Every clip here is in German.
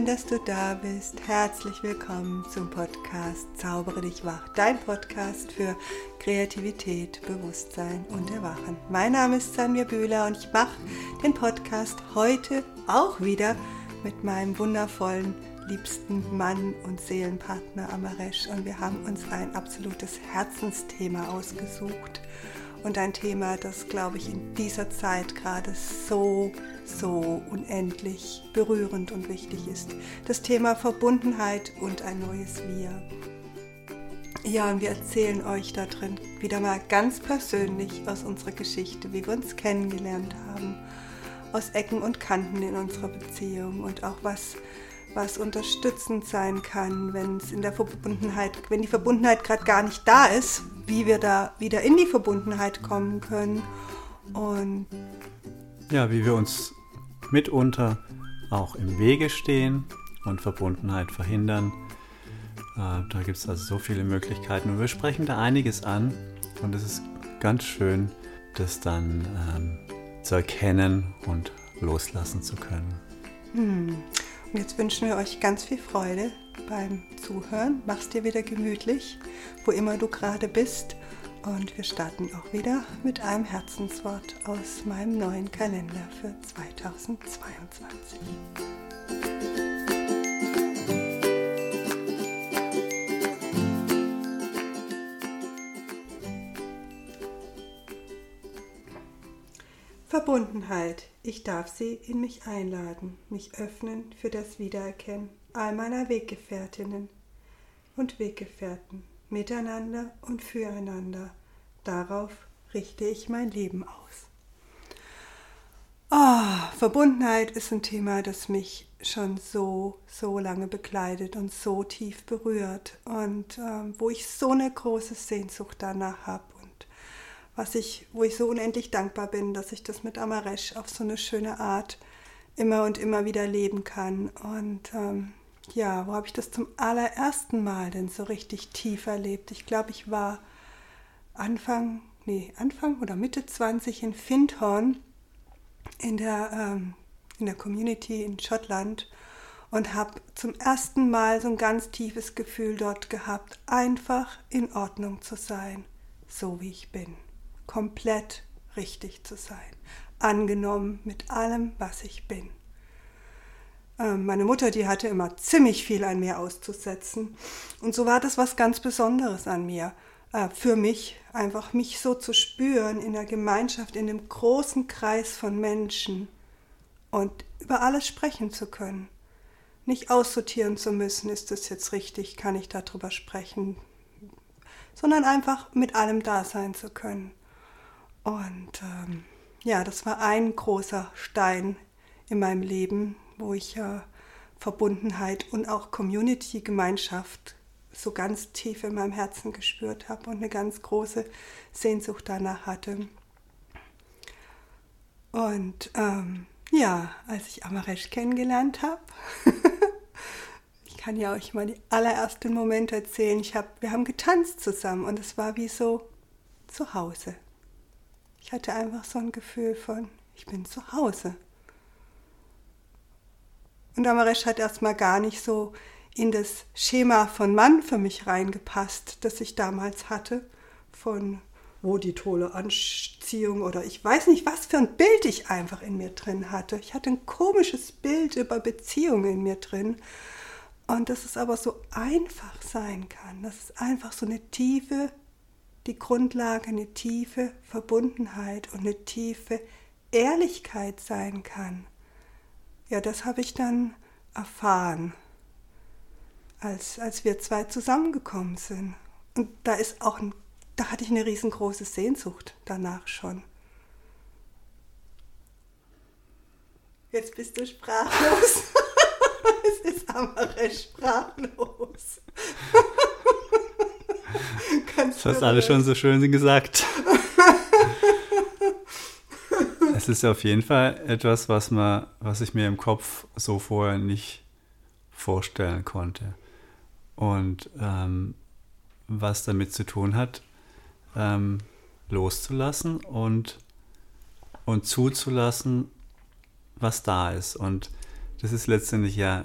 Schön, dass du da bist. Herzlich willkommen zum Podcast Zaubere dich wach, dein Podcast für Kreativität, Bewusstsein und Erwachen. Mein Name ist Sanja Bühler und ich mache den Podcast heute auch wieder mit meinem wundervollen, liebsten Mann und Seelenpartner Amaresh und wir haben uns ein absolutes Herzensthema ausgesucht und ein Thema, das, glaube ich, in dieser Zeit gerade so, so unendlich berührend und wichtig ist. Das Thema Verbundenheit und ein neues Wir. Ja, und wir erzählen euch da drin wieder mal ganz persönlich aus unserer Geschichte, wie wir uns kennengelernt haben, aus Ecken und Kanten in unserer Beziehung und auch was was unterstützend sein kann, wenn es in der Verbundenheit, wenn die Verbundenheit gerade gar nicht da ist, wie wir da wieder in die Verbundenheit kommen können und ja, wie wir uns mitunter auch im Wege stehen und Verbundenheit verhindern. Äh, da gibt es also so viele Möglichkeiten und wir sprechen da einiges an und es ist ganz schön, das dann ähm, zu erkennen und loslassen zu können. Hm. Und jetzt wünschen wir euch ganz viel Freude beim Zuhören. Mach's dir wieder gemütlich, wo immer du gerade bist. Und wir starten auch wieder mit einem Herzenswort aus meinem neuen Kalender für 2022. Verbundenheit. Ich darf sie in mich einladen, mich öffnen für das Wiedererkennen all meiner Weggefährtinnen und Weggefährten, miteinander und füreinander. Darauf richte ich mein Leben aus. Oh, Verbundenheit ist ein Thema, das mich schon so, so lange begleitet und so tief berührt und ähm, wo ich so eine große Sehnsucht danach habe was ich, wo ich so unendlich dankbar bin, dass ich das mit Amaresh auf so eine schöne Art immer und immer wieder leben kann. Und ähm, ja, wo habe ich das zum allerersten Mal denn so richtig tief erlebt? Ich glaube, ich war Anfang, nee, Anfang oder Mitte 20 in Findhorn in der, ähm, in der Community in Schottland und habe zum ersten Mal so ein ganz tiefes Gefühl dort gehabt, einfach in Ordnung zu sein, so wie ich bin komplett richtig zu sein, angenommen mit allem, was ich bin. Ähm, meine Mutter, die hatte immer ziemlich viel an mir auszusetzen. Und so war das was ganz Besonderes an mir. Äh, für mich, einfach mich so zu spüren in der Gemeinschaft, in dem großen Kreis von Menschen und über alles sprechen zu können. Nicht aussortieren zu müssen, ist das jetzt richtig, kann ich darüber sprechen, sondern einfach mit allem da sein zu können. Und ähm, ja, das war ein großer Stein in meinem Leben, wo ich äh, Verbundenheit und auch Community, Gemeinschaft so ganz tief in meinem Herzen gespürt habe und eine ganz große Sehnsucht danach hatte. Und ähm, ja, als ich Amaresh kennengelernt habe, ich kann ja euch mal die allerersten Momente erzählen. Ich hab, wir haben getanzt zusammen und es war wie so zu Hause. Ich hatte einfach so ein Gefühl von, ich bin zu Hause. Und Amaresh hat erstmal gar nicht so in das Schema von Mann für mich reingepasst, das ich damals hatte, von wo die tolle Anziehung oder ich weiß nicht, was für ein Bild ich einfach in mir drin hatte. Ich hatte ein komisches Bild über Beziehungen in mir drin. Und dass es aber so einfach sein kann, dass es einfach so eine tiefe die Grundlage, eine tiefe Verbundenheit und eine tiefe Ehrlichkeit sein kann. Ja, das habe ich dann erfahren, als, als wir zwei zusammengekommen sind. Und da ist auch ein, da hatte ich eine riesengroße Sehnsucht danach schon. Jetzt bist du sprachlos. es ist aber recht sprachlos. das hast alles schon so schön gesagt. Es ist auf jeden Fall etwas, was, man, was ich mir im Kopf so vorher nicht vorstellen konnte. Und ähm, was damit zu tun hat, ähm, loszulassen und, und zuzulassen, was da ist. Und das ist letztendlich ja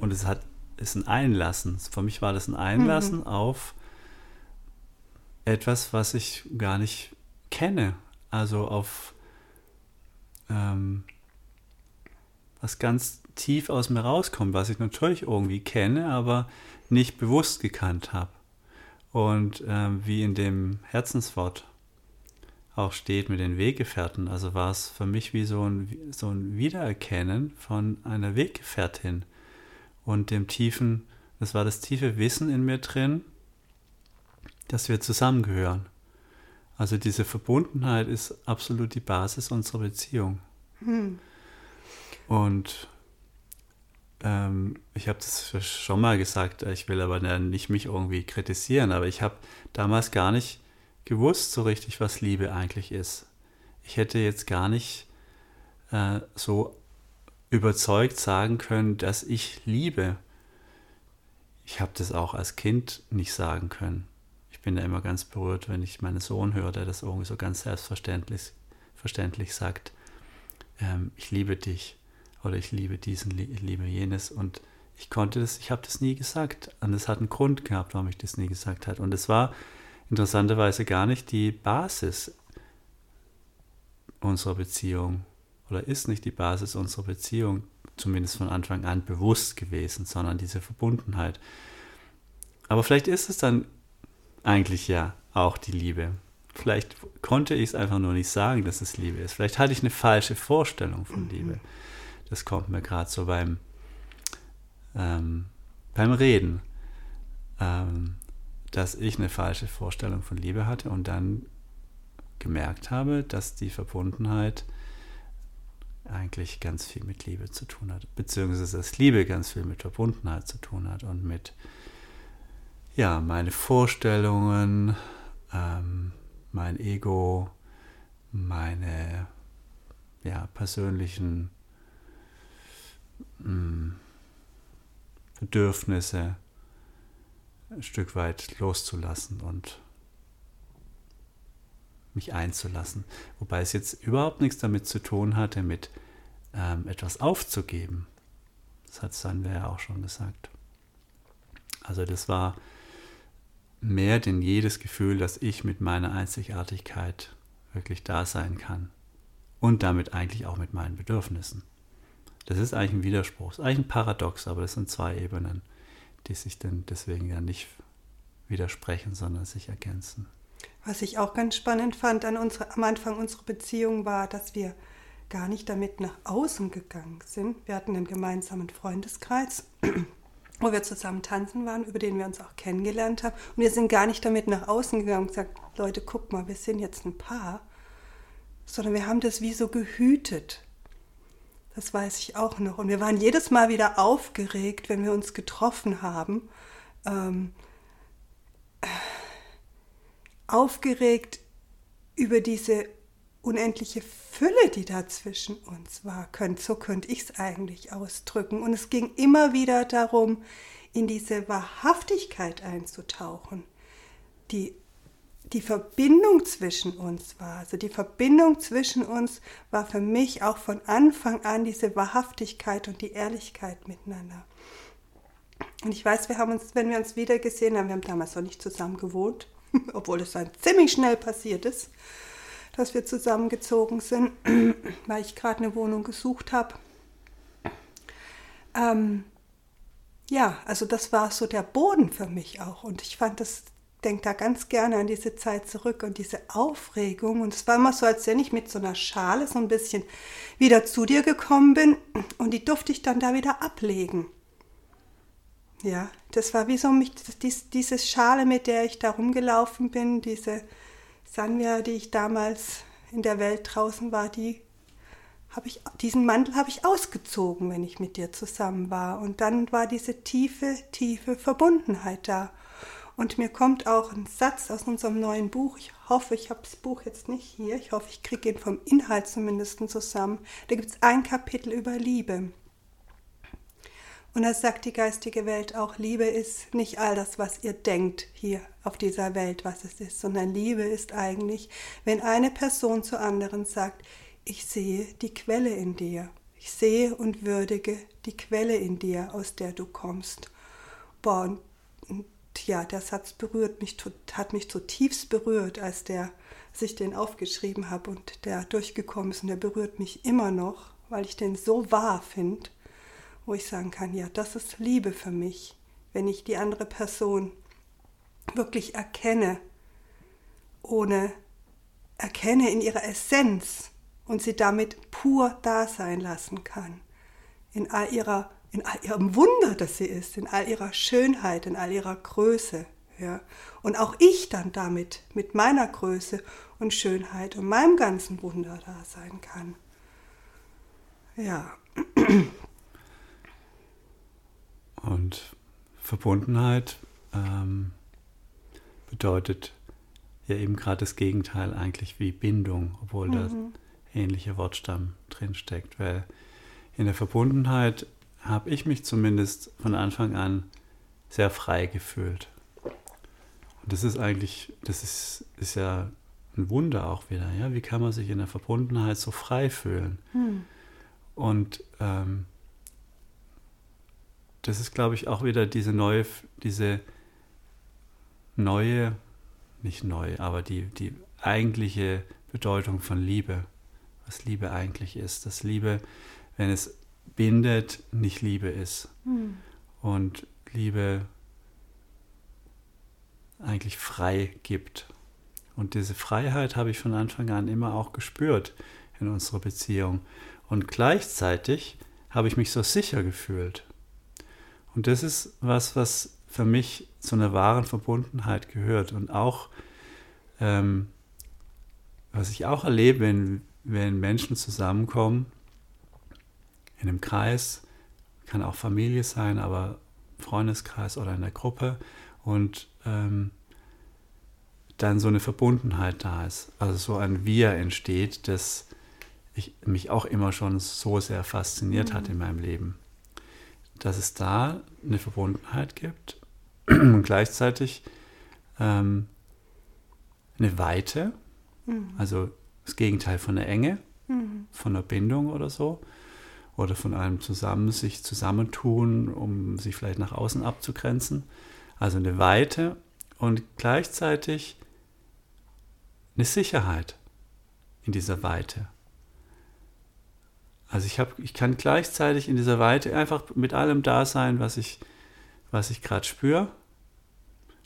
und es hat, ist ein Einlassen. Für mich war das ein Einlassen mhm. auf etwas, was ich gar nicht kenne. Also auf ähm, was ganz tief aus mir rauskommt, was ich natürlich irgendwie kenne, aber nicht bewusst gekannt habe. Und ähm, wie in dem Herzenswort auch steht mit den Weggefährten, also war es für mich wie so ein, so ein Wiedererkennen von einer Weggefährtin und dem tiefen, das war das tiefe Wissen in mir drin, dass wir zusammengehören. Also diese Verbundenheit ist absolut die Basis unserer Beziehung. Hm. Und ähm, ich habe das schon mal gesagt, ich will aber nicht mich irgendwie kritisieren, aber ich habe damals gar nicht gewusst so richtig, was Liebe eigentlich ist. Ich hätte jetzt gar nicht äh, so überzeugt sagen können, dass ich liebe. Ich habe das auch als Kind nicht sagen können. Bin da immer ganz berührt, wenn ich meinen Sohn höre, der das irgendwie so ganz selbstverständlich verständlich sagt, ähm, ich liebe dich oder ich liebe diesen, ich liebe jenes. Und ich konnte das, ich habe das nie gesagt. Und es hat einen Grund gehabt, warum ich das nie gesagt habe und es war interessanterweise gar nicht die Basis unserer Beziehung oder ist nicht die Basis unserer Beziehung, zumindest von Anfang an bewusst gewesen, sondern diese Verbundenheit. Aber vielleicht ist es dann eigentlich ja auch die Liebe. Vielleicht konnte ich es einfach nur nicht sagen, dass es Liebe ist. Vielleicht hatte ich eine falsche Vorstellung von mhm. Liebe. Das kommt mir gerade so beim, ähm, beim Reden. Ähm, dass ich eine falsche Vorstellung von Liebe hatte und dann gemerkt habe, dass die Verbundenheit eigentlich ganz viel mit Liebe zu tun hat, beziehungsweise dass Liebe ganz viel mit Verbundenheit zu tun hat und mit, ja, meine Vorstellungen, ähm, mein Ego, meine, ja, persönlichen mh, mm, Bedürfnisse, ein Stück weit loszulassen und mich einzulassen. Wobei es jetzt überhaupt nichts damit zu tun hatte, mit ähm, etwas aufzugeben. Das hat Sandra ja auch schon gesagt. Also das war mehr denn jedes Gefühl, dass ich mit meiner Einzigartigkeit wirklich da sein kann. Und damit eigentlich auch mit meinen Bedürfnissen. Das ist eigentlich ein Widerspruch, das ist eigentlich ein Paradox, aber das sind zwei Ebenen die sich dann deswegen ja nicht widersprechen, sondern sich ergänzen. Was ich auch ganz spannend fand an unsere, am Anfang unserer Beziehung war, dass wir gar nicht damit nach außen gegangen sind. Wir hatten einen gemeinsamen Freundeskreis, wo wir zusammen tanzen waren, über den wir uns auch kennengelernt haben. Und wir sind gar nicht damit nach außen gegangen und gesagt, Leute, guck mal, wir sind jetzt ein Paar, sondern wir haben das wie so gehütet. Das weiß ich auch noch. Und wir waren jedes Mal wieder aufgeregt, wenn wir uns getroffen haben. Ähm, aufgeregt über diese unendliche Fülle, die da zwischen uns war. So könnte ich es eigentlich ausdrücken. Und es ging immer wieder darum, in diese Wahrhaftigkeit einzutauchen, die die Verbindung zwischen uns war. Also die Verbindung zwischen uns war für mich auch von Anfang an diese Wahrhaftigkeit und die Ehrlichkeit miteinander. Und ich weiß, wir haben uns, wenn wir uns wieder gesehen haben, wir haben damals noch nicht zusammen gewohnt, obwohl es dann ziemlich schnell passiert ist, dass wir zusammengezogen sind, weil ich gerade eine Wohnung gesucht habe. Ähm, ja, also das war so der Boden für mich auch. Und ich fand das denke da ganz gerne an diese Zeit zurück und diese Aufregung. Und es war immer so, als wenn ich mit so einer Schale so ein bisschen wieder zu dir gekommen bin und die durfte ich dann da wieder ablegen. Ja, das war wie so mich, dies, diese Schale, mit der ich da rumgelaufen bin, diese Sanja, die ich damals in der Welt draußen war, die habe ich, diesen Mantel habe ich ausgezogen, wenn ich mit dir zusammen war. Und dann war diese tiefe, tiefe Verbundenheit da. Und mir kommt auch ein Satz aus unserem neuen Buch. Ich hoffe, ich habe das Buch jetzt nicht hier. Ich hoffe, ich kriege ihn vom Inhalt zumindest zusammen. Da gibt es ein Kapitel über Liebe. Und da sagt die geistige Welt auch, Liebe ist nicht all das, was ihr denkt hier auf dieser Welt, was es ist, sondern Liebe ist eigentlich, wenn eine Person zur anderen sagt, ich sehe die Quelle in dir. Ich sehe und würdige die Quelle in dir, aus der du kommst. Boah, und, und ja, der Satz berührt mich, hat mich zutiefst berührt, als der, als ich den aufgeschrieben habe und der durchgekommen ist und der berührt mich immer noch, weil ich den so wahr finde, wo ich sagen kann, ja, das ist Liebe für mich, wenn ich die andere Person wirklich erkenne, ohne erkenne in ihrer Essenz und sie damit pur da sein lassen kann. In all ihrer, in all ihrem Wunder, das sie ist, in all ihrer Schönheit, in all ihrer Größe. Ja. Und auch ich dann damit mit meiner Größe und Schönheit und meinem ganzen Wunder da sein kann. Ja. Und Verbundenheit ähm, bedeutet ja eben gerade das Gegenteil eigentlich wie Bindung, obwohl mhm. da ähnlicher Wortstamm drinsteckt. Weil in der Verbundenheit habe ich mich zumindest von Anfang an sehr frei gefühlt. Und das ist eigentlich, das ist, ist ja ein Wunder auch wieder. Ja? Wie kann man sich in der Verbundenheit so frei fühlen? Mhm. Und ähm, das ist, glaube ich, auch wieder diese neue, diese neue nicht neu, aber die, die eigentliche Bedeutung von Liebe, was Liebe eigentlich ist. Dass Liebe, wenn es bindet, nicht Liebe ist. Hm. Und Liebe eigentlich frei gibt. Und diese Freiheit habe ich von Anfang an immer auch gespürt in unserer Beziehung. Und gleichzeitig habe ich mich so sicher gefühlt. Und das ist was, was für mich zu einer wahren Verbundenheit gehört. Und auch, ähm, was ich auch erlebe, wenn, wenn Menschen zusammenkommen, in einem Kreis, kann auch Familie sein, aber Freundeskreis oder in der Gruppe und ähm, dann so eine Verbundenheit da ist, also so ein Wir entsteht, das ich, mich auch immer schon so sehr fasziniert mhm. hat in meinem Leben. Dass es da eine Verbundenheit gibt und gleichzeitig ähm, eine Weite, mhm. also das Gegenteil von der Enge, mhm. von der Bindung oder so, oder von einem zusammen sich zusammentun, um sich vielleicht nach außen abzugrenzen. Also eine Weite und gleichzeitig eine Sicherheit in dieser Weite. Also ich, hab, ich kann gleichzeitig in dieser Weite einfach mit allem da sein, was ich, was ich gerade spüre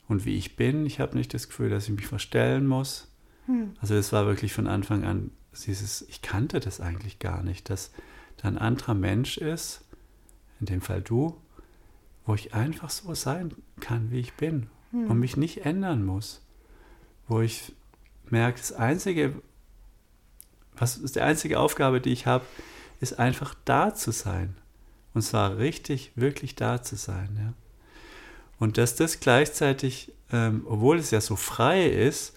und wie ich bin. Ich habe nicht das Gefühl, dass ich mich verstellen muss. Hm. Also es war wirklich von Anfang an dieses, ich kannte das eigentlich gar nicht, dass da ein anderer Mensch ist, in dem Fall du, wo ich einfach so sein kann, wie ich bin hm. und mich nicht ändern muss. Wo ich merke, das einzige, was ist die einzige Aufgabe, die ich habe, ist einfach da zu sein. Und zwar richtig, wirklich da zu sein. Ja. Und dass das gleichzeitig, ähm, obwohl es ja so frei ist,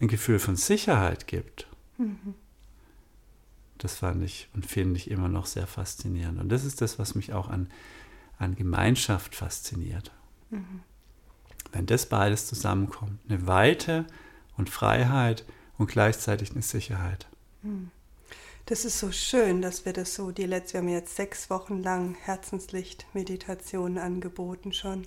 ein Gefühl von Sicherheit gibt. Mhm. Das fand ich und finde ich immer noch sehr faszinierend. Und das ist das, was mich auch an, an Gemeinschaft fasziniert. Mhm. Wenn das beides zusammenkommt, eine Weite und Freiheit und gleichzeitig eine Sicherheit. Mhm. Das ist so schön, dass wir das so, die letzte, wir haben jetzt sechs Wochen lang Herzenslicht-Meditationen angeboten schon.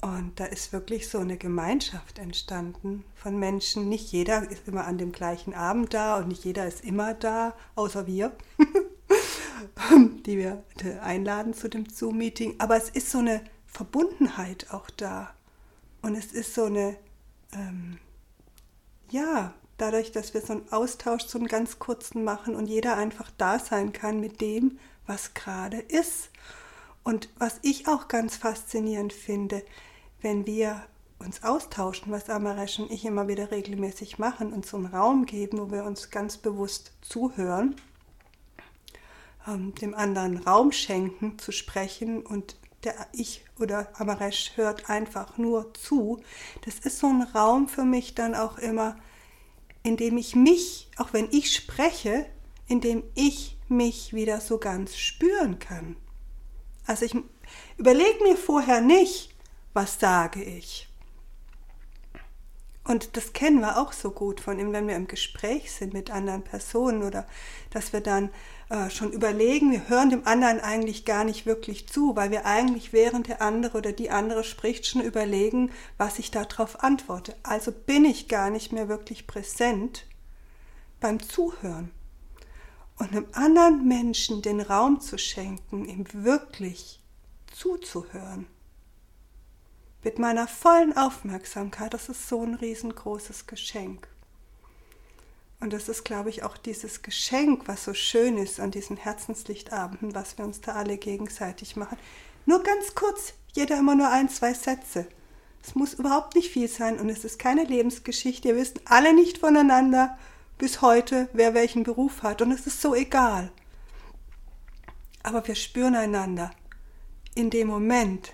Und da ist wirklich so eine Gemeinschaft entstanden von Menschen. Nicht jeder ist immer an dem gleichen Abend da und nicht jeder ist immer da, außer wir, die wir einladen zu dem Zoom-Meeting. Aber es ist so eine Verbundenheit auch da. Und es ist so eine, ähm, ja, dadurch, dass wir so einen Austausch, so einen ganz kurzen machen und jeder einfach da sein kann mit dem, was gerade ist. Und was ich auch ganz faszinierend finde, wenn wir uns austauschen, was Amaresh und ich immer wieder regelmäßig machen und so einen Raum geben, wo wir uns ganz bewusst zuhören, ähm, dem anderen Raum schenken, zu sprechen und der ich oder Amaresh hört einfach nur zu. Das ist so ein Raum für mich dann auch immer, indem ich mich, auch wenn ich spreche, indem ich mich wieder so ganz spüren kann. Also ich überlege mir vorher nicht, was sage ich. Und das kennen wir auch so gut von ihm, wenn wir im Gespräch sind mit anderen Personen oder dass wir dann äh, schon überlegen, wir hören dem anderen eigentlich gar nicht wirklich zu, weil wir eigentlich während der andere oder die andere spricht schon überlegen, was ich darauf antworte. Also bin ich gar nicht mehr wirklich präsent beim Zuhören. Und einem anderen Menschen den Raum zu schenken, ihm wirklich zuzuhören. Mit meiner vollen Aufmerksamkeit, das ist so ein riesengroßes Geschenk. Und das ist, glaube ich, auch dieses Geschenk, was so schön ist an diesen Herzenslichtabenden, was wir uns da alle gegenseitig machen. Nur ganz kurz, jeder immer nur ein, zwei Sätze. Es muss überhaupt nicht viel sein und es ist keine Lebensgeschichte. Wir wissen alle nicht voneinander bis heute, wer welchen Beruf hat und es ist so egal. Aber wir spüren einander in dem Moment,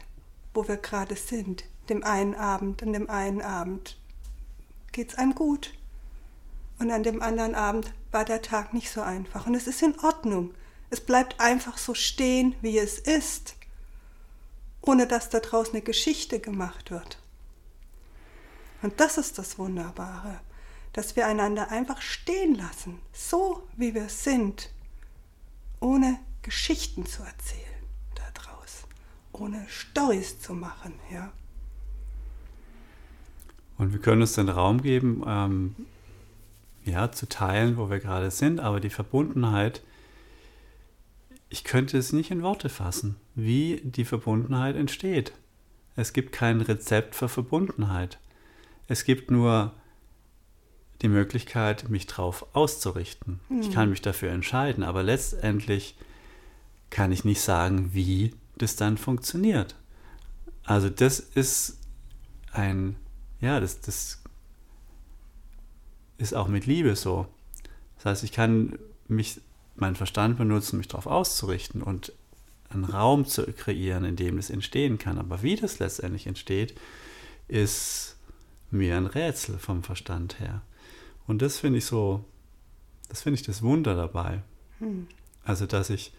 wo wir gerade sind, dem einen Abend, an dem einen Abend geht es einem gut. Und an dem anderen Abend war der Tag nicht so einfach. Und es ist in Ordnung. Es bleibt einfach so stehen, wie es ist, ohne dass da draußen eine Geschichte gemacht wird. Und das ist das Wunderbare, dass wir einander einfach stehen lassen, so wie wir sind, ohne Geschichten zu erzählen daraus, ohne Stories zu machen, ja. Und wir können uns den Raum geben, ähm, ja, zu teilen, wo wir gerade sind, aber die Verbundenheit, ich könnte es nicht in Worte fassen, wie die Verbundenheit entsteht. Es gibt kein Rezept für Verbundenheit. Es gibt nur die Möglichkeit, mich darauf auszurichten. Mhm. Ich kann hm. mich dafür entscheiden, aber letztendlich kann ich nicht sagen, wie das dann funktioniert. Also das ist ein, ja, das, das ist auch mit Liebe so. Das heißt, ich kann mich, meinen Verstand benutzen, mich darauf auszurichten und einen Raum zu kreieren, in dem es entstehen kann. Aber wie das letztendlich entsteht, ist mir ein Rätsel vom Verstand her. Und das finde ich so, das finde ich das Wunder dabei. Hm. Also, dass ich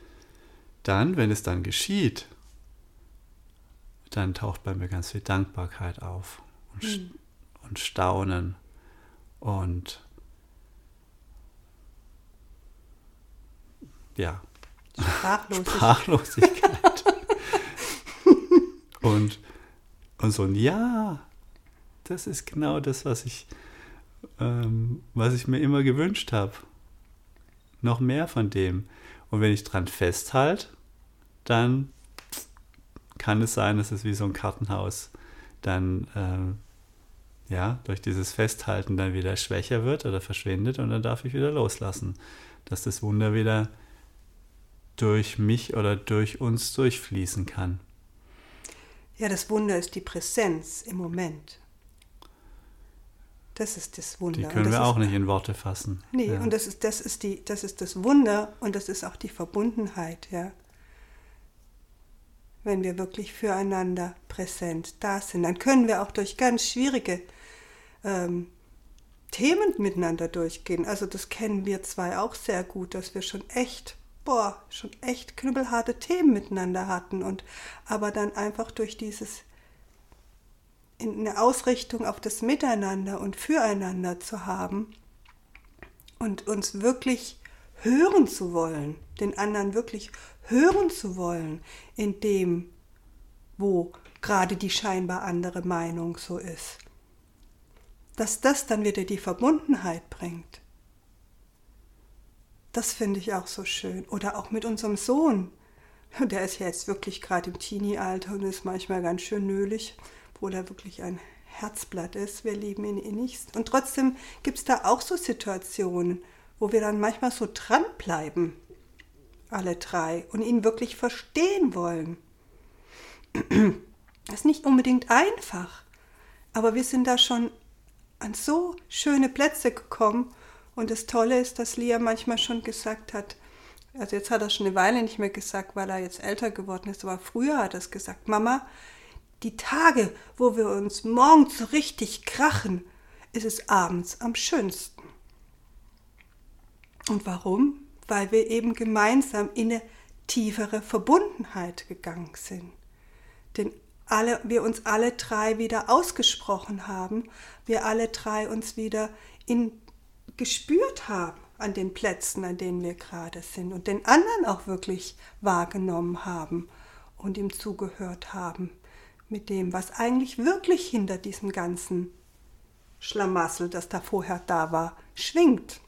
dann, wenn es dann geschieht, dann taucht bei mir ganz viel Dankbarkeit auf und, hm. und Staunen und ja, Sprachlosigkeit. Sprachlosigkeit. und, und so ein Ja, das ist genau das, was ich, ähm, was ich mir immer gewünscht habe. Noch mehr von dem. Und wenn ich dran festhalte, dann kann es sein, dass es wie so ein Kartenhaus dann äh, ja, durch dieses Festhalten dann wieder schwächer wird oder verschwindet und dann darf ich wieder loslassen, dass das Wunder wieder durch mich oder durch uns durchfließen kann. Ja, das Wunder ist die Präsenz im Moment. Das ist das Wunder. Die können wir auch nicht in Worte fassen. Nee, ja. und das ist, das, ist die, das ist das Wunder und das ist auch die Verbundenheit, ja. Wenn wir wirklich füreinander präsent da sind, dann können wir auch durch ganz schwierige ähm, Themen miteinander durchgehen. Also das kennen wir zwei auch sehr gut, dass wir schon echt, boah, schon echt knüppelharte Themen miteinander hatten und aber dann einfach durch dieses in eine Ausrichtung auf das Miteinander und Füreinander zu haben und uns wirklich hören zu wollen, den anderen wirklich hören zu wollen, in dem, wo gerade die scheinbar andere Meinung so ist dass das dann wieder die Verbundenheit bringt. Das finde ich auch so schön. Oder auch mit unserem Sohn. Der ist ja jetzt wirklich gerade im Teenie-Alter und ist manchmal ganz schön nölig, obwohl er wirklich ein Herzblatt ist. Wir lieben ihn innigst. Und trotzdem gibt es da auch so Situationen, wo wir dann manchmal so dranbleiben, alle drei, und ihn wirklich verstehen wollen. Das ist nicht unbedingt einfach, aber wir sind da schon an so schöne Plätze gekommen. Und das Tolle ist, dass Lia manchmal schon gesagt hat, also jetzt hat er schon eine Weile nicht mehr gesagt, weil er jetzt älter geworden ist, aber früher hat er es gesagt, Mama, die Tage, wo wir uns morgens so richtig krachen, ist es abends am schönsten. Und warum? Weil wir eben gemeinsam in eine tiefere Verbundenheit gegangen sind. Denn alle, wir uns alle drei wieder ausgesprochen haben, wir alle drei uns wieder in, gespürt haben. an den Plätzen, an denen wir gerade sind und den anderen auch wirklich wahrgenommen haben und ihm zugehört haben mit dem, was eigentlich wirklich hinter diesem ganzen Schlamassel, das da vorher da war, schwingt.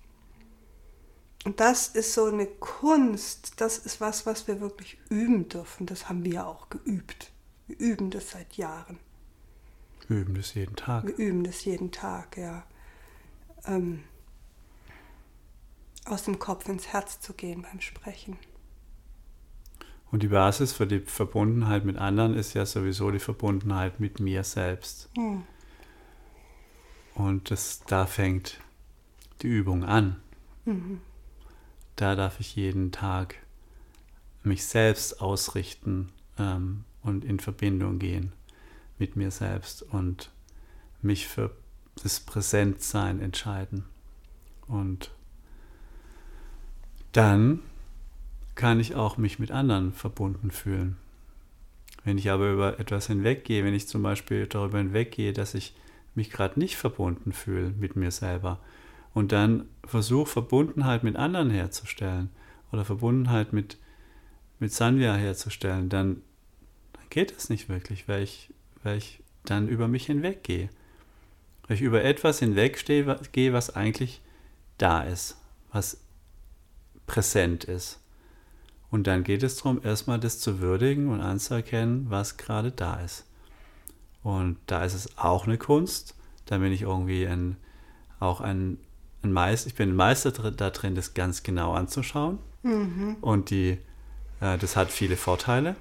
Und das ist so eine Kunst, das ist was, was wir wirklich üben dürfen. Das haben wir auch geübt. Wir üben das seit Jahren. Wir üben das jeden Tag. Wir üben das jeden Tag, ja. Ähm, aus dem Kopf ins Herz zu gehen beim Sprechen. Und die Basis für die Verbundenheit mit anderen ist ja sowieso die Verbundenheit mit mir selbst. Hm. Und das, da fängt die Übung an. Mhm. Da darf ich jeden Tag mich selbst ausrichten ähm, und in Verbindung gehen mit mir selbst und mich für das Präsentsein entscheiden. Und dann kann ich auch mich mit anderen verbunden fühlen. Wenn ich aber über etwas hinweggehe, wenn ich zum Beispiel darüber hinweggehe, dass ich mich gerade nicht verbunden fühle mit mir selber und dann versuche Verbundenheit mit anderen herzustellen oder Verbundenheit mit, mit Sanvia herzustellen, dann, dann geht es nicht wirklich, weil ich, weil ich dann über mich hinweggehe. Weil ich über etwas hinweggehe, was eigentlich da ist, was präsent ist. Und dann geht es darum, erstmal das zu würdigen und anzuerkennen, was gerade da ist. Und da ist es auch eine Kunst. Da bin ich irgendwie ein, auch ein, ein Meister, ich bin ein Meister da drin, das ganz genau anzuschauen. Mhm. Und die, äh, das hat viele Vorteile.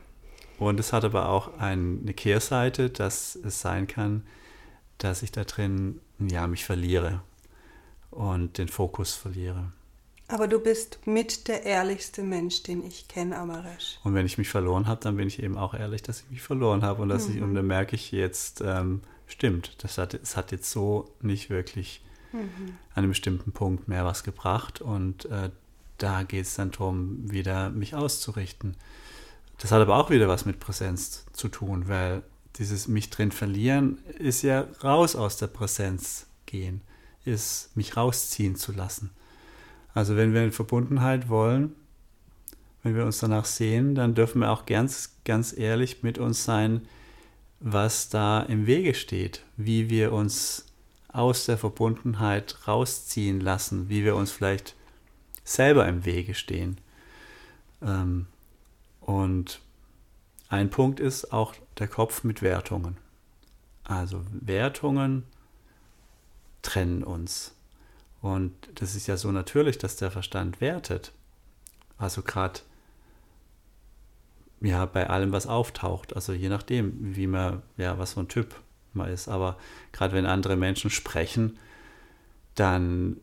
Und es hat aber auch eine Kehrseite, dass es sein kann, dass ich da drin ja, mich verliere und den Fokus verliere. Aber du bist mit der ehrlichste Mensch, den ich kenne, Amaresh. Und wenn ich mich verloren habe, dann bin ich eben auch ehrlich, dass ich mich verloren habe und dass mhm. ich und dann merke ich jetzt, ähm, stimmt, das hat, es hat jetzt so nicht wirklich mhm. an einem bestimmten Punkt mehr was gebracht und äh, da geht es dann darum, wieder mich auszurichten. Das hat aber auch wieder was mit Präsenz zu tun, weil dieses mich drin verlieren ist ja raus aus der Präsenz gehen, ist mich rausziehen zu lassen. Also wenn wir in Verbundenheit wollen, wenn wir uns danach sehen, dann dürfen wir auch ganz, ganz ehrlich mit uns sein, was da im Wege steht, wie wir uns aus der Verbundenheit rausziehen lassen, wie wir uns vielleicht selber im Wege stehen. Ähm, und ein Punkt ist auch der Kopf mit Wertungen. Also Wertungen trennen uns. Und das ist ja so natürlich, dass der Verstand wertet. Also gerade ja, bei allem, was auftaucht. Also je nachdem, wie man, ja, was für ein Typ man ist. Aber gerade wenn andere Menschen sprechen, dann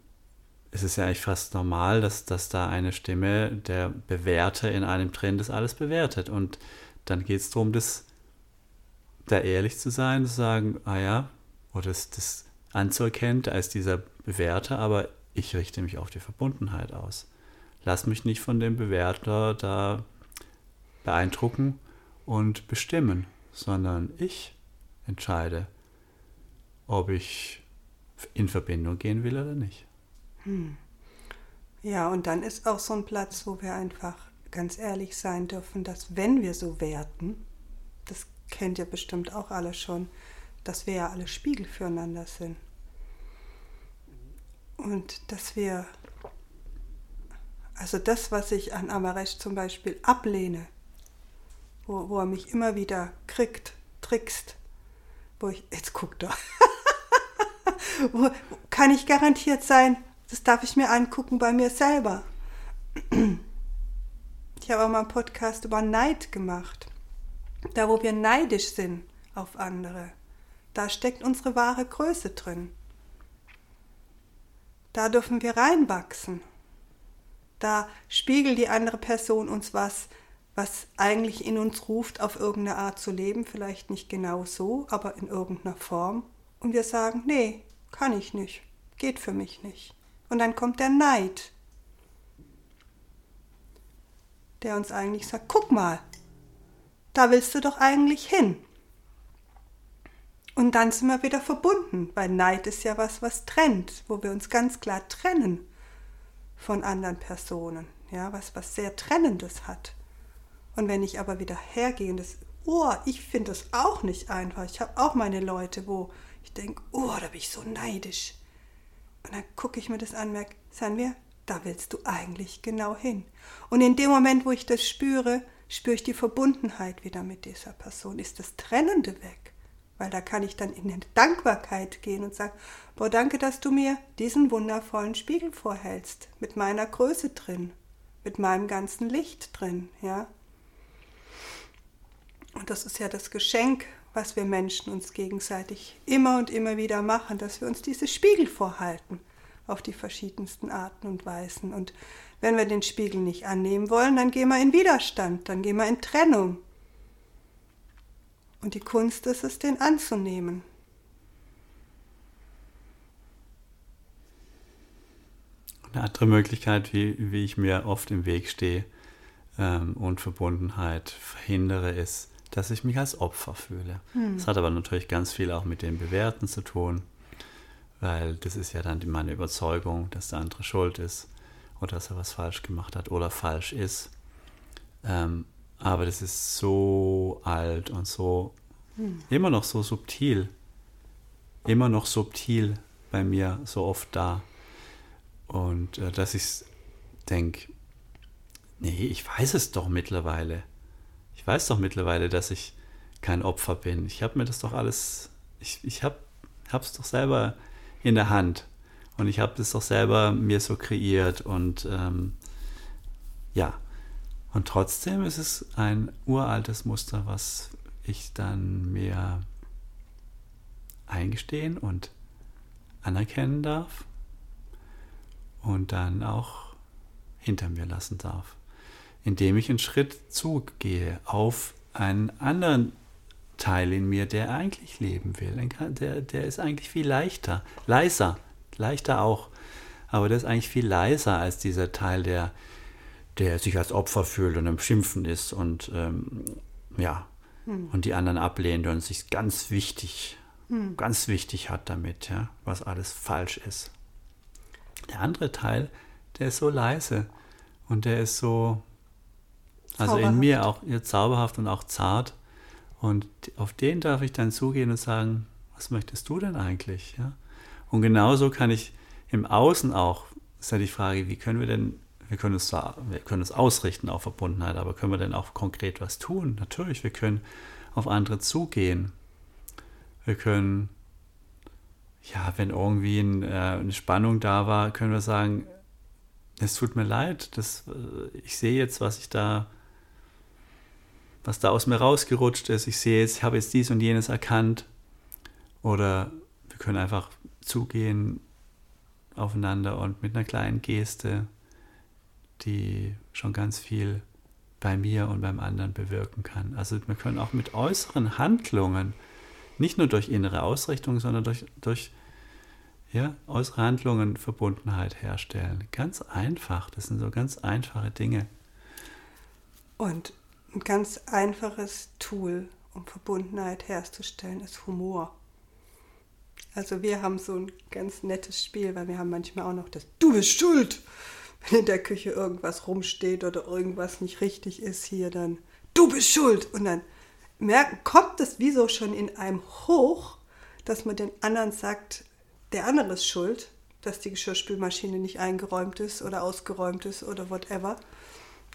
ist es ja eigentlich fast normal, dass, dass da eine Stimme, der Bewerter in einem drin das alles bewertet. Und dann geht es darum, das, da ehrlich zu sein, zu sagen, ah ja, oder das, das anzuerkennen, da ist dieser Bewerter, aber ich richte mich auf die Verbundenheit aus. Lass mich nicht von dem Bewerter da beeindrucken und bestimmen, sondern ich entscheide, ob ich in Verbindung gehen will oder nicht. Hm. Ja, und dann ist auch so ein Platz, wo wir einfach ganz ehrlich sein dürfen, dass wenn wir so werten, das kennt ihr bestimmt auch alle schon, dass wir ja alle Spiegel füreinander sind. Und dass wir, also das, was ich an Amaresh zum Beispiel ablehne, wo, wo er mich immer wieder kriegt, trickst, wo ich, jetzt guck doch, wo, kann ich garantiert sein, das darf ich mir angucken bei mir selber. Ich habe auch mal einen Podcast über Neid gemacht. Da, wo wir neidisch sind auf andere, da steckt unsere wahre Größe drin. Da dürfen wir reinwachsen. Da spiegelt die andere Person uns was, was eigentlich in uns ruft, auf irgendeine Art zu leben, vielleicht nicht genau so, aber in irgendeiner Form. Und wir sagen, nee, kann ich nicht, geht für mich nicht. Und dann kommt der Neid, der uns eigentlich sagt, guck mal, da willst du doch eigentlich hin. Und dann sind wir wieder verbunden, weil Neid ist ja was, was trennt, wo wir uns ganz klar trennen von anderen Personen, ja, was, was sehr Trennendes hat. Und wenn ich aber wieder hergehe das, oh, ich finde das auch nicht einfach. Ich habe auch meine Leute, wo ich denke, oh, da bin ich so neidisch. Und dann gucke ich mir das an merke, wir, da willst du eigentlich genau hin. Und in dem Moment, wo ich das spüre, spüre ich die Verbundenheit wieder mit dieser Person. Ist das Trennende weg? Weil da kann ich dann in die Dankbarkeit gehen und sagen, boah, danke, dass du mir diesen wundervollen Spiegel vorhältst, mit meiner Größe drin, mit meinem ganzen Licht drin, ja. Und das ist ja das Geschenk, was wir Menschen uns gegenseitig immer und immer wieder machen, dass wir uns diese Spiegel vorhalten auf die verschiedensten Arten und Weisen. Und wenn wir den Spiegel nicht annehmen wollen, dann gehen wir in Widerstand, dann gehen wir in Trennung. Und die Kunst ist es, den anzunehmen. Eine andere Möglichkeit, wie, wie ich mir oft im Weg stehe ähm, und Verbundenheit verhindere, ist, dass ich mich als Opfer fühle. Hm. Das hat aber natürlich ganz viel auch mit dem Bewerten zu tun, weil das ist ja dann meine Überzeugung, dass der andere schuld ist oder dass er was falsch gemacht hat oder falsch ist. Ähm, aber das ist so alt und so hm. immer noch so subtil, immer noch subtil bei mir so oft da. Und äh, dass ich denke, nee, ich weiß es doch mittlerweile. Ich weiß doch mittlerweile, dass ich kein Opfer bin. Ich habe mir das doch alles, ich, ich habe es doch selber in der Hand. Und ich habe das doch selber mir so kreiert. Und ähm, ja, und trotzdem ist es ein uraltes Muster, was ich dann mir eingestehen und anerkennen darf und dann auch hinter mir lassen darf indem ich einen Schritt zugehe auf einen anderen Teil in mir, der eigentlich leben will. Der, der ist eigentlich viel leichter, leiser, leichter auch. Aber der ist eigentlich viel leiser als dieser Teil, der, der sich als Opfer fühlt und am Schimpfen ist und ähm, ja, hm. und die anderen ablehnt und sich ganz wichtig, hm. ganz wichtig hat damit, ja, was alles falsch ist. Der andere Teil, der ist so leise und der ist so, also in mir auch ja, zauberhaft und auch zart. Und auf den darf ich dann zugehen und sagen, was möchtest du denn eigentlich? Ja? Und genauso kann ich im Außen auch, ist ja die Frage, wie können wir denn, wir können es wir können es ausrichten auf Verbundenheit, aber können wir denn auch konkret was tun? Natürlich, wir können auf andere zugehen. Wir können, ja, wenn irgendwie ein, äh, eine Spannung da war, können wir sagen, es tut mir leid, das, äh, ich sehe jetzt, was ich da was da aus mir rausgerutscht ist. Ich sehe jetzt, ich habe jetzt dies und jenes erkannt. Oder wir können einfach zugehen aufeinander und mit einer kleinen Geste, die schon ganz viel bei mir und beim anderen bewirken kann. Also wir können auch mit äußeren Handlungen, nicht nur durch innere Ausrichtung, sondern durch, durch ja, äußere Handlungen Verbundenheit herstellen. Ganz einfach, das sind so ganz einfache Dinge. Und ein ganz einfaches Tool, um Verbundenheit herzustellen, ist Humor. Also wir haben so ein ganz nettes Spiel, weil wir haben manchmal auch noch das Du bist schuld, wenn in der Küche irgendwas rumsteht oder irgendwas nicht richtig ist hier, dann Du bist schuld und dann merken, kommt das wieso schon in einem hoch, dass man den anderen sagt, der andere ist schuld, dass die Geschirrspülmaschine nicht eingeräumt ist oder ausgeräumt ist oder whatever.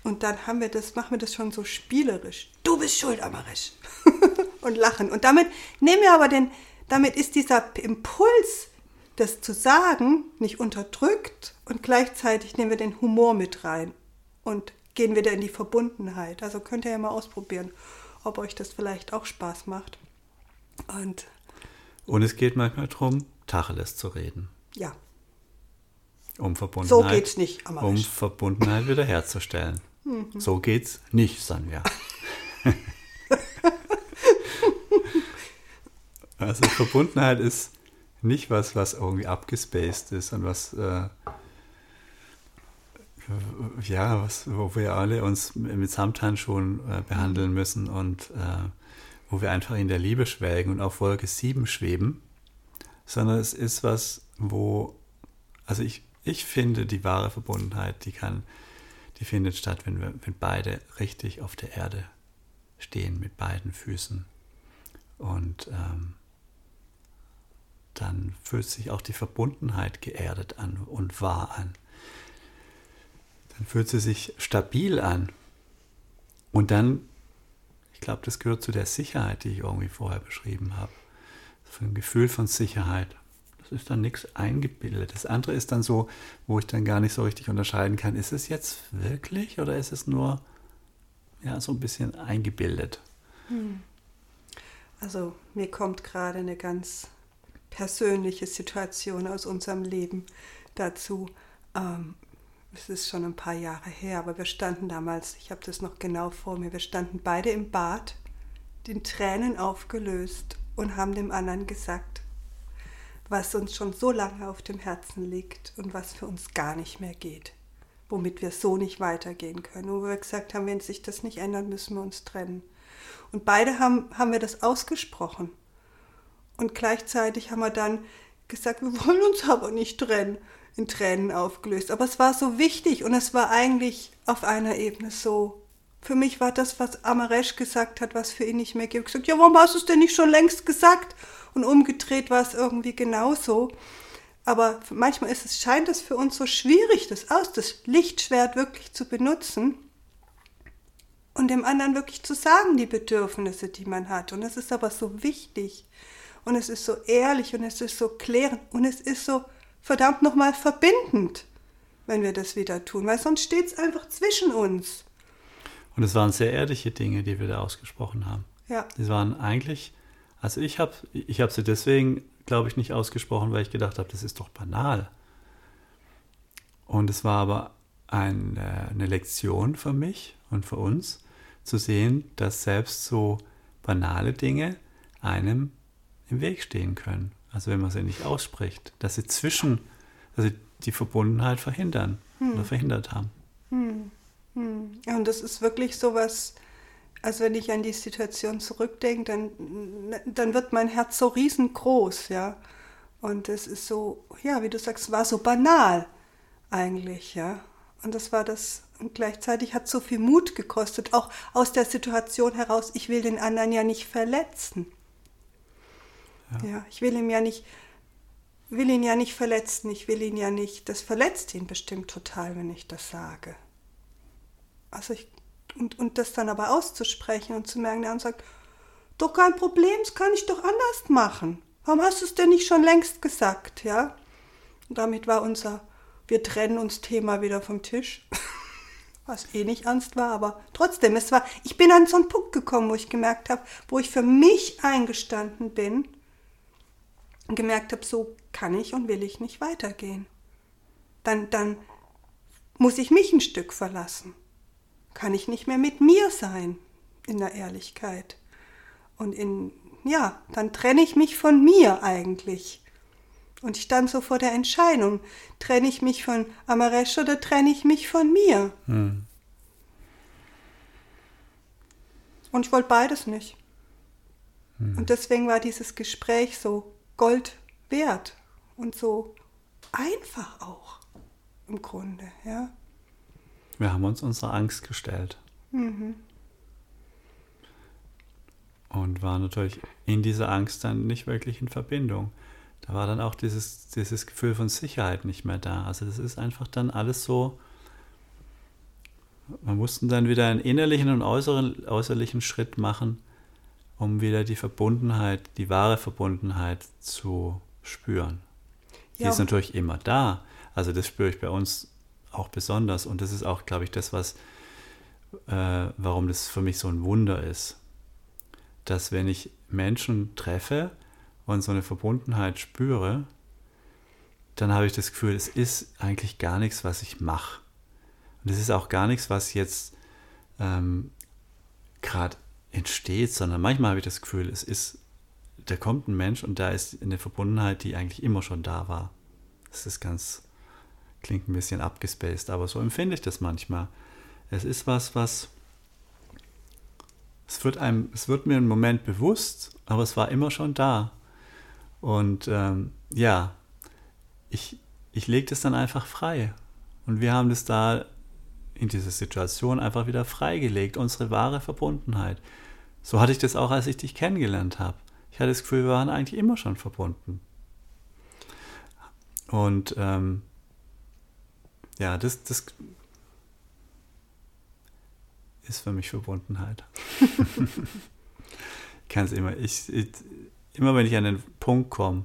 Und dann haben wir das, machen wir das schon so spielerisch. Du bist schuld, Amarisch. und lachen. Und damit nehmen wir aber den, damit ist dieser Impuls, das zu sagen, nicht unterdrückt und gleichzeitig nehmen wir den Humor mit rein und gehen wieder in die Verbundenheit. Also könnt ihr ja mal ausprobieren, ob euch das vielleicht auch Spaß macht. Und, und es geht manchmal darum, Tacheles zu reden. Ja. Um Verbundenheit, so geht's nicht, Amarisch. um Verbundenheit wiederherzustellen. Mhm. So geht's nicht, Sanja. also Verbundenheit ist nicht was, was irgendwie abgespaced ist und was, äh, ja, was, wo wir alle uns mit Samthandschuhen äh, behandeln müssen und äh, wo wir einfach in der Liebe schwelgen und auf Wolke 7 schweben, sondern es ist was, wo, also ich, ich finde, die wahre Verbundenheit, die kann, die findet statt, wenn wir, wenn beide richtig auf der Erde stehen mit beiden Füßen. Und ähm, dann fühlt sich auch die Verbundenheit geerdet an und wahr an. Dann fühlt sie sich stabil an. Und dann, ich glaube, das gehört zu der Sicherheit, die ich irgendwie vorher beschrieben habe. Ein Gefühl von Sicherheit. Das ist dann nichts eingebildet. Das andere ist dann so, wo ich dann gar nicht so richtig unterscheiden kann, ist es jetzt wirklich oder ist es nur ja, so ein bisschen eingebildet? Hm. Also mir kommt gerade eine ganz persönliche Situation aus unserem Leben dazu. Ähm, es ist schon ein paar Jahre her, aber wir standen damals, ich habe das noch genau vor mir, wir standen beide im Bad, den Tränen aufgelöst und haben dem anderen gesagt, was uns schon so lange auf dem Herzen liegt und was für uns gar nicht mehr geht, womit wir so nicht weitergehen können. Wo wir gesagt haben, wenn sich das nicht ändert, müssen wir uns trennen. Und beide haben, haben wir das ausgesprochen. Und gleichzeitig haben wir dann gesagt, wir wollen uns aber nicht trennen, in Tränen aufgelöst. Aber es war so wichtig und es war eigentlich auf einer Ebene so. Für mich war das, was Amaresh gesagt hat, was für ihn nicht mehr gibt. Gesagt, ja, warum hast du es denn nicht schon längst gesagt? Und umgedreht war es irgendwie genauso. Aber manchmal ist es, scheint es für uns so schwierig, das aus, das Lichtschwert wirklich zu benutzen und dem anderen wirklich zu sagen, die Bedürfnisse, die man hat. Und es ist aber so wichtig und es ist so ehrlich und es ist so klärend und es ist so verdammt nochmal verbindend, wenn wir das wieder tun, weil sonst steht es einfach zwischen uns. Und es waren sehr ehrliche Dinge, die wir da ausgesprochen haben. Ja. Es waren eigentlich, also ich habe ich hab sie deswegen, glaube ich, nicht ausgesprochen, weil ich gedacht habe, das ist doch banal. Und es war aber ein, eine Lektion für mich und für uns, zu sehen, dass selbst so banale Dinge einem im Weg stehen können. Also wenn man sie nicht ausspricht, dass sie zwischen, dass sie die Verbundenheit verhindern hm. oder verhindert haben. Hm. Hm. Ja, und das ist wirklich so was, als wenn ich an die Situation zurückdenke, dann, dann wird mein Herz so riesengroß, ja. Und es ist so, ja, wie du sagst, war so banal eigentlich, ja. Und das war das, und gleichzeitig hat so viel Mut gekostet, auch aus der Situation heraus, ich will den anderen ja nicht verletzen. Ja, ja ich will ihn ja nicht, will ihn ja nicht verletzen, ich will ihn ja nicht, das verletzt ihn bestimmt total, wenn ich das sage. Also ich, und, und das dann aber auszusprechen und zu merken, der andere sagt, doch kein Problem, das kann ich doch anders machen. Warum hast du es denn nicht schon längst gesagt, ja? Und damit war unser Wir trennen uns Thema wieder vom Tisch. Was eh nicht ernst war, aber trotzdem, es war, ich bin an so einen Punkt gekommen, wo ich gemerkt habe, wo ich für mich eingestanden bin und gemerkt habe, so kann ich und will ich nicht weitergehen. Dann, dann muss ich mich ein Stück verlassen. Kann ich nicht mehr mit mir sein in der Ehrlichkeit. Und in, ja, dann trenne ich mich von mir eigentlich. Und ich stand so vor der Entscheidung, trenne ich mich von Amaresh oder trenne ich mich von mir? Hm. Und ich wollte beides nicht. Hm. Und deswegen war dieses Gespräch so Gold wert und so einfach auch im Grunde, ja. Wir haben uns unserer Angst gestellt. Mhm. Und waren natürlich in dieser Angst dann nicht wirklich in Verbindung da war dann auch dieses, dieses Gefühl von Sicherheit nicht mehr da. Also das ist einfach dann alles so, man musste dann wieder einen innerlichen und äußeren, äußerlichen Schritt machen, um wieder die Verbundenheit, die wahre Verbundenheit zu spüren. Die ja. ist natürlich immer da. Also das spüre ich bei uns auch besonders. Und das ist auch, glaube ich, das, was, äh, warum das für mich so ein Wunder ist. Dass wenn ich Menschen treffe, und so eine Verbundenheit spüre, dann habe ich das Gefühl, es ist eigentlich gar nichts, was ich mache. Und es ist auch gar nichts, was jetzt ähm, gerade entsteht, sondern manchmal habe ich das Gefühl, es ist, da kommt ein Mensch und da ist eine Verbundenheit, die eigentlich immer schon da war. Das ist ganz, klingt ein bisschen abgespaced, aber so empfinde ich das manchmal. Es ist was, was, es wird einem, es wird mir im Moment bewusst, aber es war immer schon da. Und ähm, ja, ich, ich lege das dann einfach frei. Und wir haben das da in dieser Situation einfach wieder freigelegt, unsere wahre Verbundenheit. So hatte ich das auch, als ich dich kennengelernt habe. Ich hatte das Gefühl, wir waren eigentlich immer schon verbunden. Und ähm, ja, das, das ist für mich Verbundenheit. ich kann es immer, ich, ich, immer wenn ich an den Punkt komme,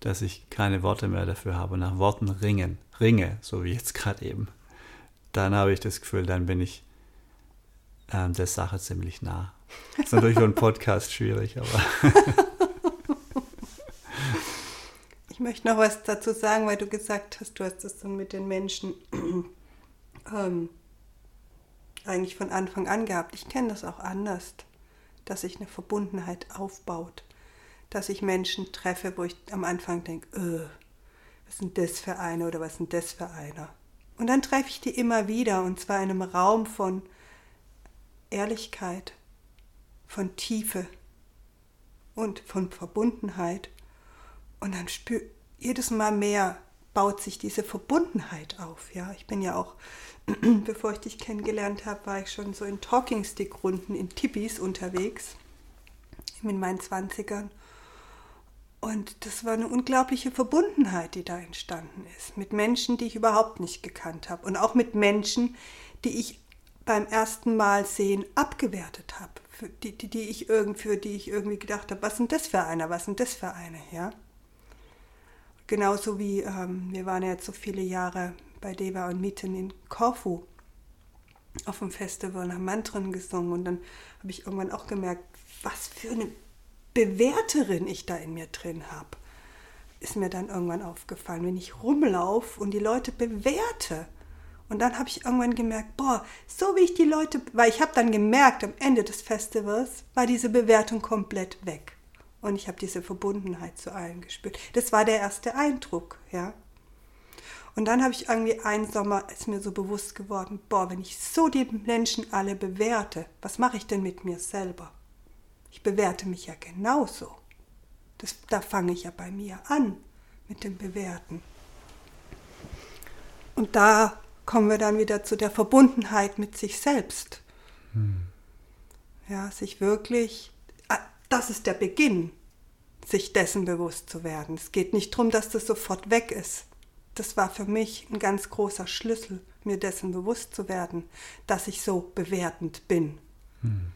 dass ich keine Worte mehr dafür habe, nach Worten ringen, ringe, so wie jetzt gerade eben, dann habe ich das Gefühl, dann bin ich ähm, der Sache ziemlich nah. Das ist natürlich für einen Podcast schwierig, aber. ich möchte noch was dazu sagen, weil du gesagt hast, du hast das dann mit den Menschen ähm, eigentlich von Anfang an gehabt. Ich kenne das auch anders, dass sich eine Verbundenheit aufbaut dass ich Menschen treffe, wo ich am Anfang denke, öh, was sind das für eine oder was sind das für einer? Und dann treffe ich die immer wieder und zwar in einem Raum von Ehrlichkeit, von Tiefe und von Verbundenheit. Und dann spüre jedes Mal mehr baut sich diese Verbundenheit auf. Ja, ich bin ja auch, bevor ich dich kennengelernt habe, war ich schon so in Talking Stick Runden in Tippis unterwegs in meinen Zwanzigern und das war eine unglaubliche Verbundenheit, die da entstanden ist. Mit Menschen, die ich überhaupt nicht gekannt habe. Und auch mit Menschen, die ich beim ersten Mal sehen abgewertet habe. Die, die, die ich irgend, für die ich irgendwie gedacht habe, was sind das für einer, was sind das für eine, ja. Genauso wie, ähm, wir waren ja jetzt so viele Jahre bei Deva und Mitten in Korfu auf dem Festival und haben Mantren gesungen und dann habe ich irgendwann auch gemerkt, was für eine Bewerterin ich da in mir drin habe, ist mir dann irgendwann aufgefallen, wenn ich rumlaufe und die Leute bewerte. Und dann habe ich irgendwann gemerkt, boah, so wie ich die Leute, weil ich habe dann gemerkt, am Ende des Festivals war diese Bewertung komplett weg. Und ich habe diese Verbundenheit zu allen gespürt. Das war der erste Eindruck, ja. Und dann habe ich irgendwie einen Sommer, ist mir so bewusst geworden, boah, wenn ich so die Menschen alle bewerte, was mache ich denn mit mir selber? Ich bewerte mich ja genauso. Das, da fange ich ja bei mir an mit dem Bewerten. Und da kommen wir dann wieder zu der Verbundenheit mit sich selbst. Hm. Ja, sich wirklich, das ist der Beginn, sich dessen bewusst zu werden. Es geht nicht darum, dass das sofort weg ist. Das war für mich ein ganz großer Schlüssel, mir dessen bewusst zu werden, dass ich so bewertend bin. Hm.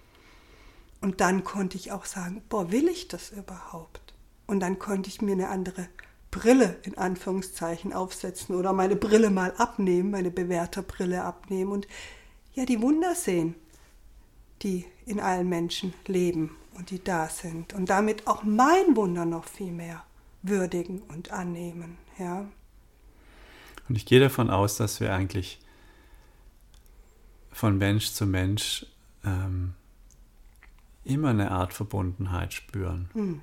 Und dann konnte ich auch sagen, boah, will ich das überhaupt? Und dann konnte ich mir eine andere Brille in Anführungszeichen aufsetzen oder meine Brille mal abnehmen, meine Bewerterbrille abnehmen und ja, die Wunder sehen, die in allen Menschen leben und die da sind und damit auch mein Wunder noch viel mehr würdigen und annehmen, ja. Und ich gehe davon aus, dass wir eigentlich von Mensch zu Mensch ähm, immer eine Art Verbundenheit spüren. Mhm.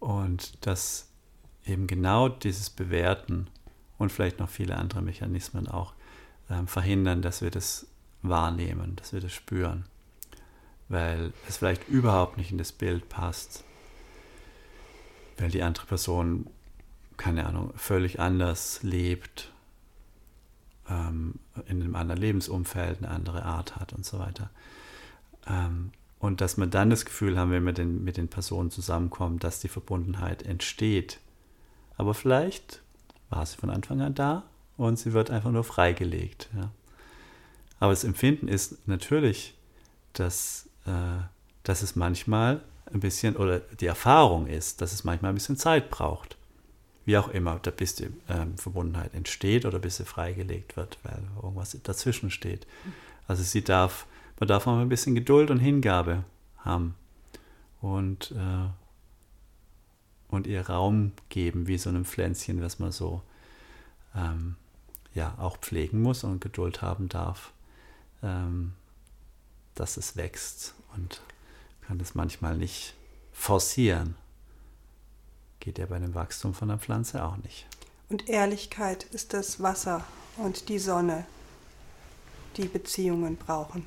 Und dass eben genau dieses Bewerten und vielleicht noch viele andere Mechanismen auch äh, verhindern, dass wir das wahrnehmen, dass wir das spüren. Weil es vielleicht überhaupt nicht in das Bild passt. Weil die andere Person, keine Ahnung, völlig anders lebt, ähm, in einem anderen Lebensumfeld eine andere Art hat und so weiter. Ähm, und dass wir dann das Gefühl haben, wenn wir den, mit den Personen zusammenkommen, dass die Verbundenheit entsteht. Aber vielleicht war sie von Anfang an da und sie wird einfach nur freigelegt. Ja. Aber das Empfinden ist natürlich, dass, dass es manchmal ein bisschen, oder die Erfahrung ist, dass es manchmal ein bisschen Zeit braucht. Wie auch immer, bis die äh, Verbundenheit entsteht oder bis sie freigelegt wird, weil irgendwas dazwischen steht. Also sie darf man darf auch ein bisschen Geduld und Hingabe haben und, äh, und ihr Raum geben, wie so einem Pflänzchen, was man so ähm, ja, auch pflegen muss und Geduld haben darf, ähm, dass es wächst und kann das manchmal nicht forcieren. Geht ja bei dem Wachstum von der Pflanze auch nicht. Und Ehrlichkeit ist das Wasser und die Sonne, die Beziehungen brauchen.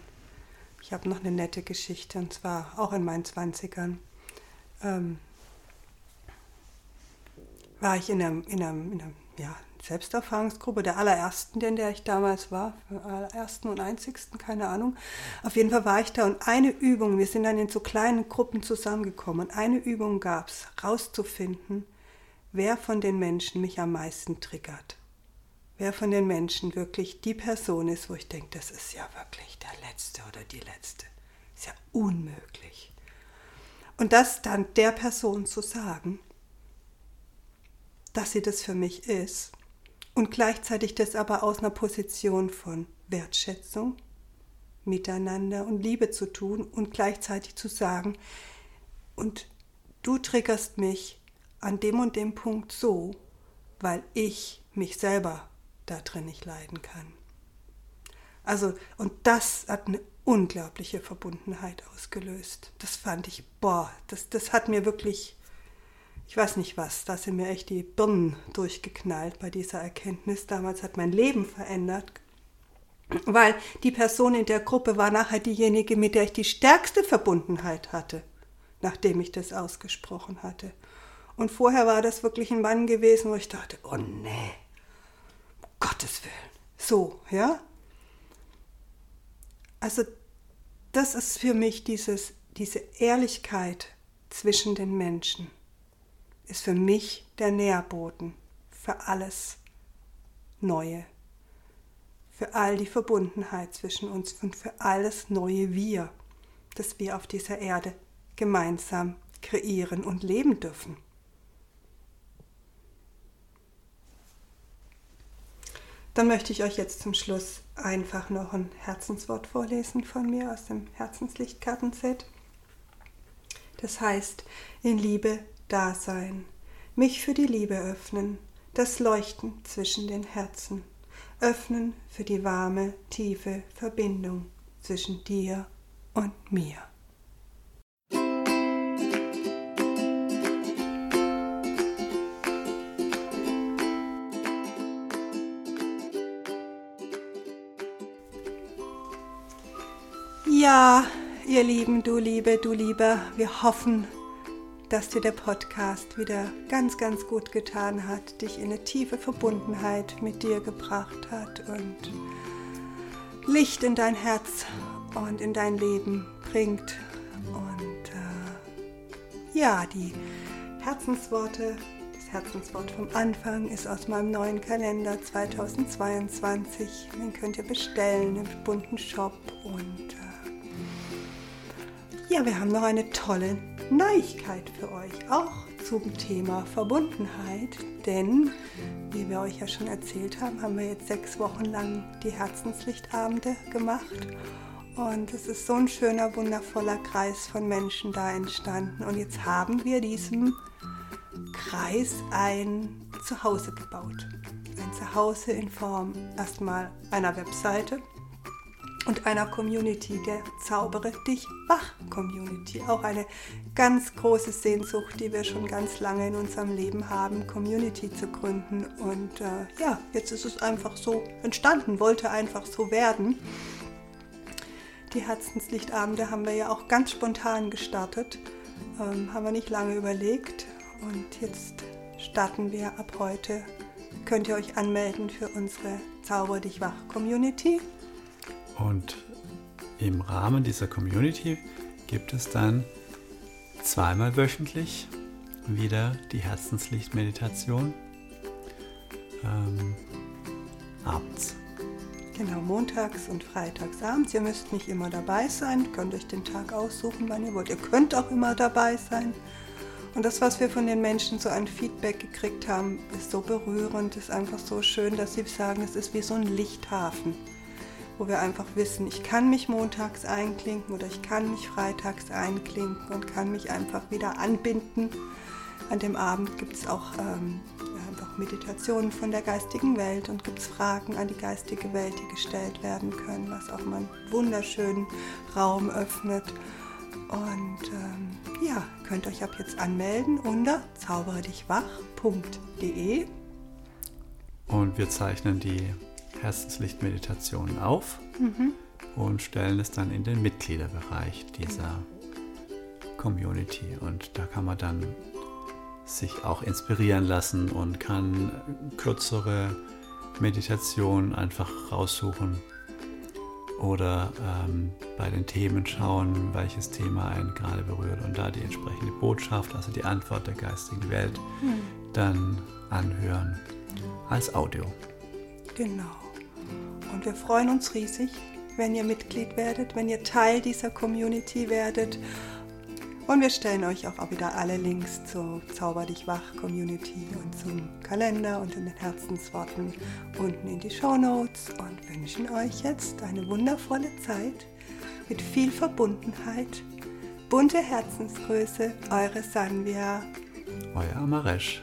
Ich habe noch eine nette Geschichte und zwar auch in meinen Zwanzigern. Ähm, war ich in einem, in einem, in einem ja, Selbsterfahrungsgruppe, der allerersten, in der ich damals war, allerersten und einzigsten, keine Ahnung. Auf jeden Fall war ich da und eine Übung, wir sind dann in so kleinen Gruppen zusammengekommen und eine Übung gab es, rauszufinden, wer von den Menschen mich am meisten triggert. Wer von den Menschen wirklich die Person ist, wo ich denke, das ist ja wirklich der Letzte oder die Letzte. Ist ja unmöglich. Und das dann der Person zu sagen, dass sie das für mich ist und gleichzeitig das aber aus einer Position von Wertschätzung, Miteinander und Liebe zu tun und gleichzeitig zu sagen, und du triggerst mich an dem und dem Punkt so, weil ich mich selber da drin nicht leiden kann. Also, und das hat eine unglaubliche Verbundenheit ausgelöst. Das fand ich, boah, das, das hat mir wirklich ich weiß nicht was, da sind mir echt die Birnen durchgeknallt bei dieser Erkenntnis. Damals hat mein Leben verändert, weil die Person in der Gruppe war nachher diejenige, mit der ich die stärkste Verbundenheit hatte, nachdem ich das ausgesprochen hatte. Und vorher war das wirklich ein Mann gewesen, wo ich dachte, oh nee, um Gottes Willen. So, ja? Also das ist für mich dieses, diese Ehrlichkeit zwischen den Menschen ist für mich der Nährboden für alles Neue, für all die Verbundenheit zwischen uns und für alles neue Wir, das wir auf dieser Erde gemeinsam kreieren und leben dürfen. Dann möchte ich euch jetzt zum Schluss einfach noch ein Herzenswort vorlesen von mir aus dem Herzenslichtkartenset. Das heißt, in Liebe Dasein, mich für die Liebe öffnen, das Leuchten zwischen den Herzen, öffnen für die warme, tiefe Verbindung zwischen dir und mir. Ja, ihr Lieben, du Liebe, du Lieber, wir hoffen, dass dir der Podcast wieder ganz, ganz gut getan hat, dich in eine tiefe Verbundenheit mit dir gebracht hat und Licht in dein Herz und in dein Leben bringt. Und äh, ja, die Herzensworte, das Herzenswort vom Anfang ist aus meinem neuen Kalender 2022. Den könnt ihr bestellen im bunten Shop und äh, ja, wir haben noch eine tolle Neuigkeit für euch, auch zum Thema Verbundenheit. Denn, wie wir euch ja schon erzählt haben, haben wir jetzt sechs Wochen lang die Herzenslichtabende gemacht. Und es ist so ein schöner, wundervoller Kreis von Menschen da entstanden. Und jetzt haben wir diesem Kreis ein Zuhause gebaut. Ein Zuhause in Form erstmal einer Webseite, und einer Community, der Zaubere dich wach Community. Auch eine ganz große Sehnsucht, die wir schon ganz lange in unserem Leben haben, Community zu gründen. Und äh, ja, jetzt ist es einfach so entstanden, wollte einfach so werden. Die Herzenslichtabende haben wir ja auch ganz spontan gestartet, ähm, haben wir nicht lange überlegt. Und jetzt starten wir ab heute. Könnt ihr euch anmelden für unsere Zauber dich wach Community. Und im Rahmen dieser Community gibt es dann zweimal wöchentlich wieder die Herzenslichtmeditation ähm, abends. Genau, montags und freitags abends. Ihr müsst nicht immer dabei sein, könnt euch den Tag aussuchen, wann ihr wollt. Ihr könnt auch immer dabei sein. Und das, was wir von den Menschen so ein Feedback gekriegt haben, ist so berührend, ist einfach so schön, dass sie sagen, es ist wie so ein Lichthafen wo wir einfach wissen, ich kann mich montags einklinken oder ich kann mich freitags einklinken und kann mich einfach wieder anbinden. An dem Abend gibt es auch ähm, einfach Meditationen von der geistigen Welt und gibt es Fragen an die geistige Welt, die gestellt werden können, was auch mal einen wunderschönen Raum öffnet. Und ähm, ja, könnt euch ab jetzt anmelden unter zauberedichwach.de. Und wir zeichnen die Herzenslichtmeditationen auf mhm. und stellen es dann in den Mitgliederbereich dieser Community. Und da kann man dann sich auch inspirieren lassen und kann kürzere Meditationen einfach raussuchen oder ähm, bei den Themen schauen, welches Thema einen gerade berührt und da die entsprechende Botschaft, also die Antwort der geistigen Welt, hm. dann anhören als Audio. Genau. Und wir freuen uns riesig, wenn ihr Mitglied werdet, wenn ihr Teil dieser Community werdet. Und wir stellen euch auch wieder alle Links zur Zauber dich wach Community und zum Kalender und in den Herzensworten unten in die Show Notes und wünschen euch jetzt eine wundervolle Zeit mit viel Verbundenheit. Bunte Herzensgröße, eure Sanvia. Euer Amaresh.